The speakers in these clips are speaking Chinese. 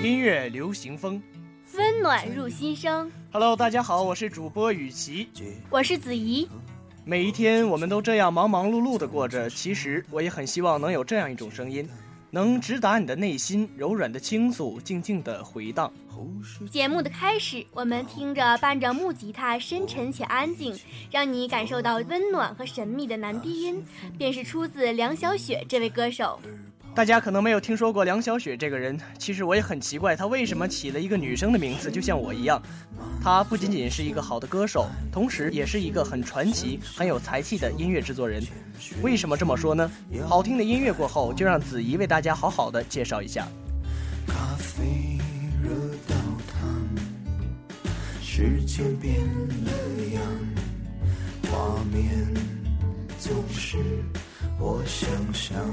音乐流行风，温暖入心声。Hello，大家好，我是主播雨琪，我是子怡。每一天我们都这样忙忙碌碌的过着，其实我也很希望能有这样一种声音，能直达你的内心，柔软的倾诉，静静的回荡。节目的开始，我们听着伴着木吉他，深沉且安静，让你感受到温暖和神秘的男低音，便是出自梁晓雪这位歌手。大家可能没有听说过梁小雪这个人，其实我也很奇怪，她为什么起了一个女生的名字，就像我一样。她不仅仅是一个好的歌手，同时也是一个很传奇、很有才气的音乐制作人。为什么这么说呢？好听的音乐过后，就让子怡为大家好好的介绍一下。咖啡热到烫，时间变了样，画面总是我想象。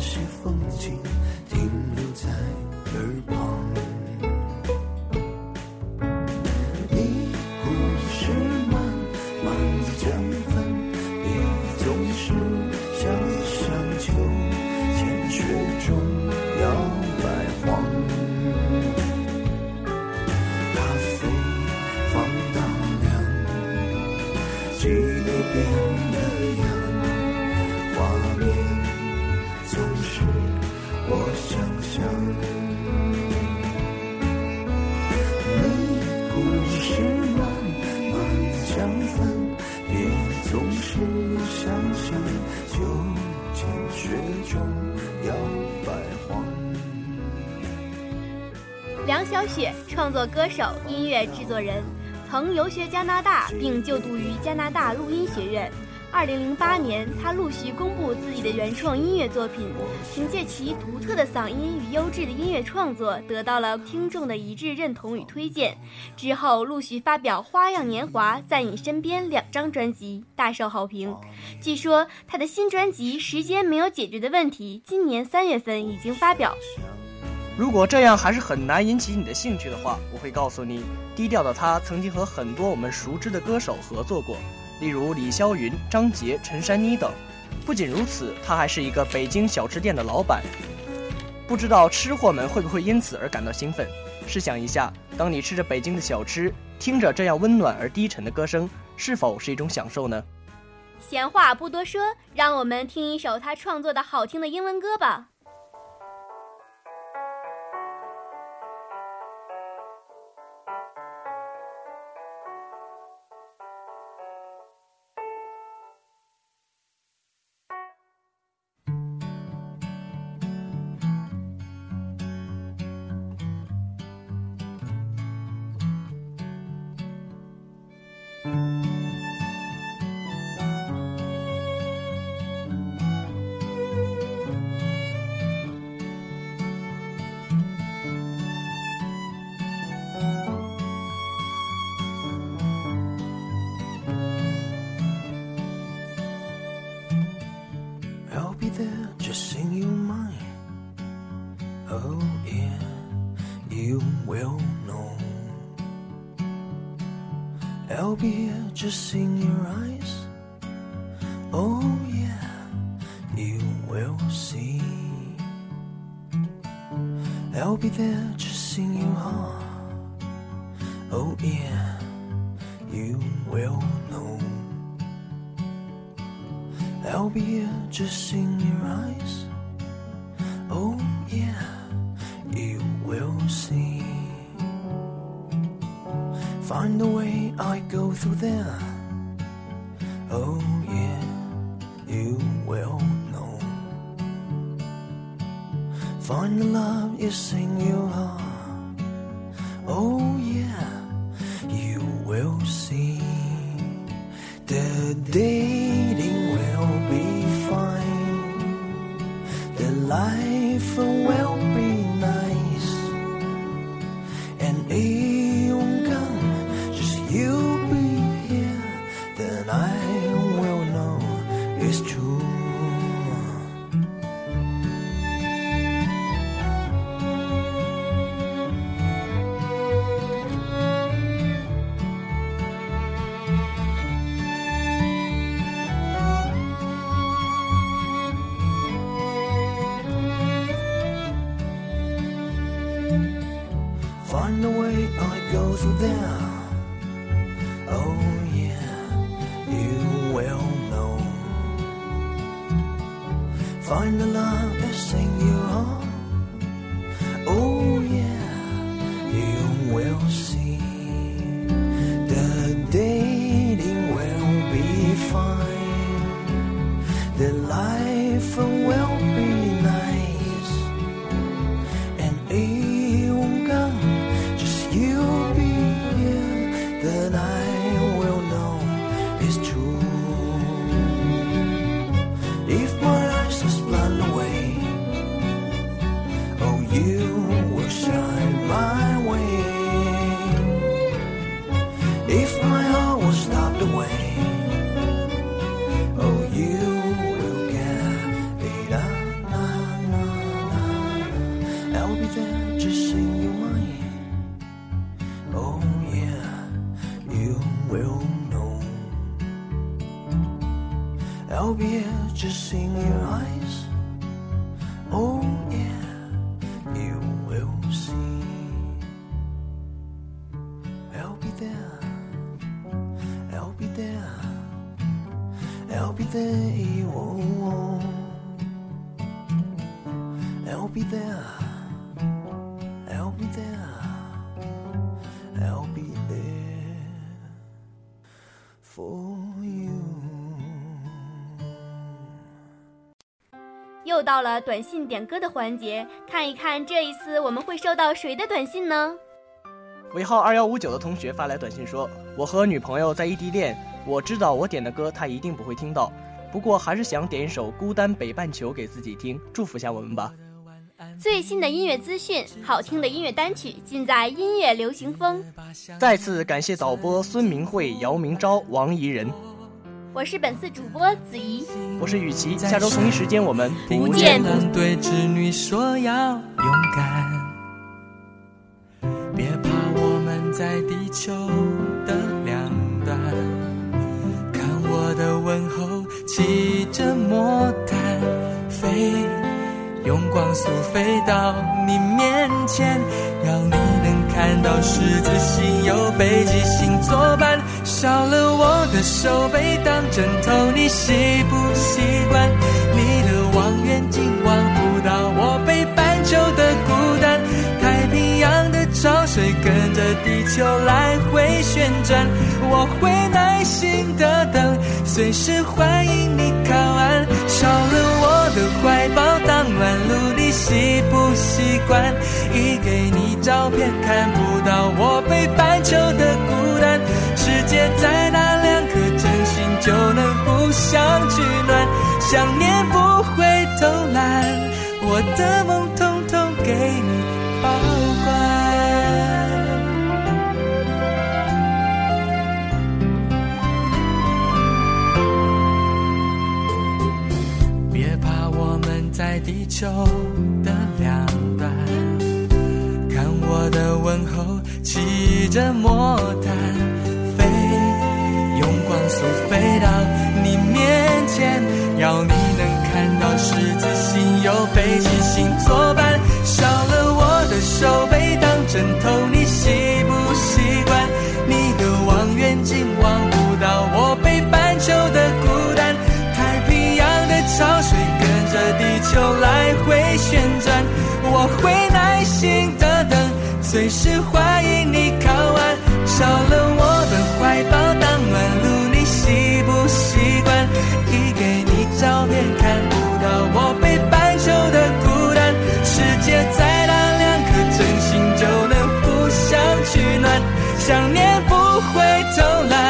些风景停留在耳旁，你不是慢慢将分，别总是想想秋千雪中摇摆晃，咖啡放倒凉，记忆变。梁晓雪，创作歌手、音乐制作人，曾游学加拿大并就读于加拿大录音学院。二零零八年，他陆续公布自己的原创音乐作品，凭借其独特的嗓音与优质的音乐创作，得到了听众的一致认同与推荐。之后陆续发表《花样年华》《在你身边》两张专辑，大受好评。据说他的新专辑《时间没有解决的问题》今年三月份已经发表。如果这样还是很难引起你的兴趣的话，我会告诉你，低调的他曾经和很多我们熟知的歌手合作过。例如李霄云、张杰、陈珊妮等。不仅如此，他还是一个北京小吃店的老板。不知道吃货们会不会因此而感到兴奋？试想一下，当你吃着北京的小吃，听着这样温暖而低沉的歌声，是否是一种享受呢？闲话不多说，让我们听一首他创作的好听的英文歌吧。Bye. Just in your eyes. Oh, yeah, you will see. I'll be there just in your heart. Oh, yeah, you will know. I'll be here just in your eyes. Oh, yeah, you will see. Find a way I go through there. Oh yeah, you will know. Find the love is in your heart. Oh yeah, you will see. The dating will be fine. The life will find the love to sing you home. There. I'll be there. I'll be there. Oh, oh. I'll be there. I'll be there. I'll be there for you. 又到了短信点歌的环节，看一看这一次我们会收到谁的短信呢？尾号二幺五九的同学发来短信说：“我和女朋友在异地恋，我知道我点的歌她一定不会听到，不过还是想点一首《孤单北半球》给自己听，祝福下我们吧。”最新的音乐资讯，好听的音乐单曲，尽在音乐流行风。再次感谢导播孙明慧、姚明昭、王怡人。我是本次主播子怡，我是雨琦，下周同一时间我们不见不散。对织女说要勇敢，在地球的两端。看我的问候，骑着魔毯飞，用光速飞到你面前，要你能看到十字星有北极星作伴。少了我的手背当枕头，你习不习惯？你的望远镜望不到我北半球的孤单。太平洋的水跟着地球来回旋转，我会耐心的等，随时欢迎你靠岸。少了我的怀抱当暖炉，你习不习惯？一给你照片看不到我北半球的孤单。世界再大，两颗真心就能互相取暖。想念不会偷懒，我的梦在地球的两端。看我的问候，骑着魔毯我会耐心的等随时欢迎你靠岸少了我的怀抱当暖炉你习不习惯递给你照片看不到我北半球的孤单世界再大两颗真心就能互相取暖想念不会偷懒